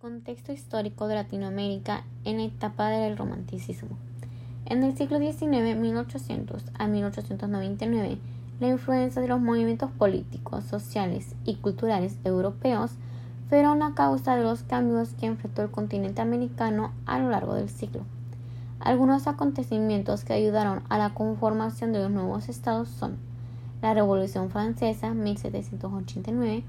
Contexto histórico de Latinoamérica en la etapa del romanticismo. En el siglo XIX, 1800 a 1899, la influencia de los movimientos políticos, sociales y culturales europeos fueron a causa de los cambios que enfrentó el continente americano a lo largo del siglo. Algunos acontecimientos que ayudaron a la conformación de los nuevos estados son la Revolución Francesa 1789,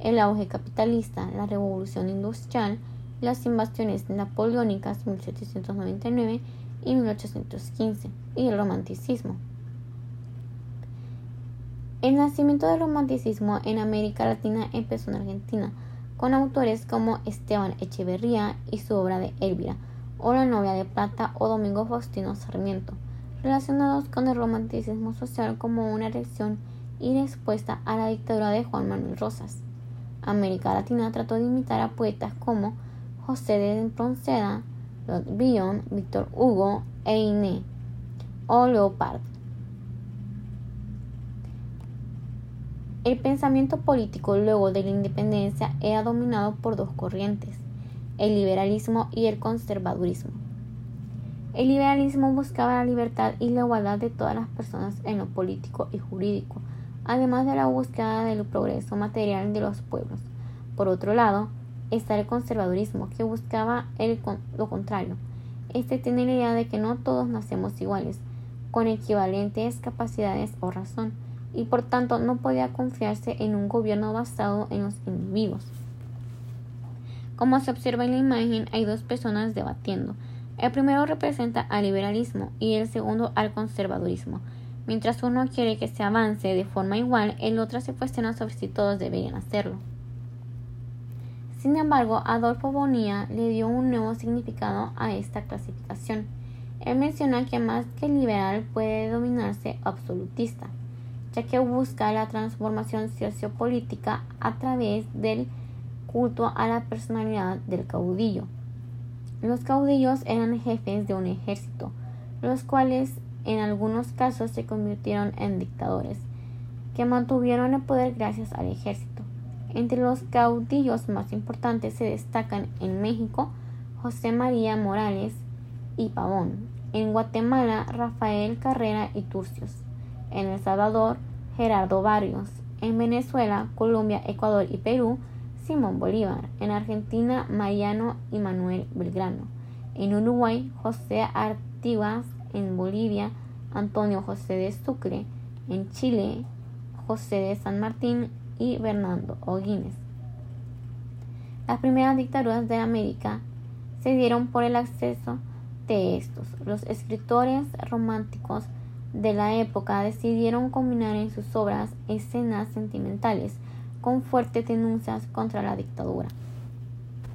el auge capitalista, la revolución industrial, las invasiones napoleónicas 1799 y 1815 y el romanticismo. El nacimiento del romanticismo en América Latina empezó en Argentina, con autores como Esteban Echeverría y su obra de Elvira, o La novia de plata o Domingo Faustino Sarmiento, relacionados con el romanticismo social como una reacción y respuesta a la dictadura de Juan Manuel Rosas. América Latina trató de imitar a poetas como José de Pronceda, Lord Bion, Víctor Hugo e Iné o Leopard. El pensamiento político luego de la independencia era dominado por dos corrientes, el liberalismo y el conservadurismo. El liberalismo buscaba la libertad y la igualdad de todas las personas en lo político y jurídico, además de la búsqueda del progreso material de los pueblos. Por otro lado, está el conservadurismo, que buscaba lo contrario. Este tiene la idea de que no todos nacemos iguales, con equivalentes capacidades o razón, y por tanto no podía confiarse en un gobierno basado en los individuos. Como se observa en la imagen, hay dos personas debatiendo. El primero representa al liberalismo y el segundo al conservadurismo. Mientras uno quiere que se avance de forma igual, el otro se cuestiona sobre si todos deberían hacerlo. Sin embargo, Adolfo Bonilla le dio un nuevo significado a esta clasificación. Él menciona que más que liberal puede dominarse absolutista, ya que busca la transformación sociopolítica a través del culto a la personalidad del caudillo. Los caudillos eran jefes de un ejército, los cuales en algunos casos se convirtieron en dictadores, que mantuvieron el poder gracias al ejército. Entre los caudillos más importantes se destacan en México José María Morales y Pavón, en Guatemala Rafael Carrera y Turcios, en El Salvador Gerardo Barrios, en Venezuela, Colombia, Ecuador y Perú Simón Bolívar, en Argentina Mariano y Manuel Belgrano, en Uruguay José Artigas en Bolivia Antonio José de Sucre, en Chile José de San Martín y Bernardo O'Guinness. Las primeras dictaduras de América se dieron por el acceso de estos. Los escritores románticos de la época decidieron combinar en sus obras escenas sentimentales con fuertes denuncias contra la dictadura.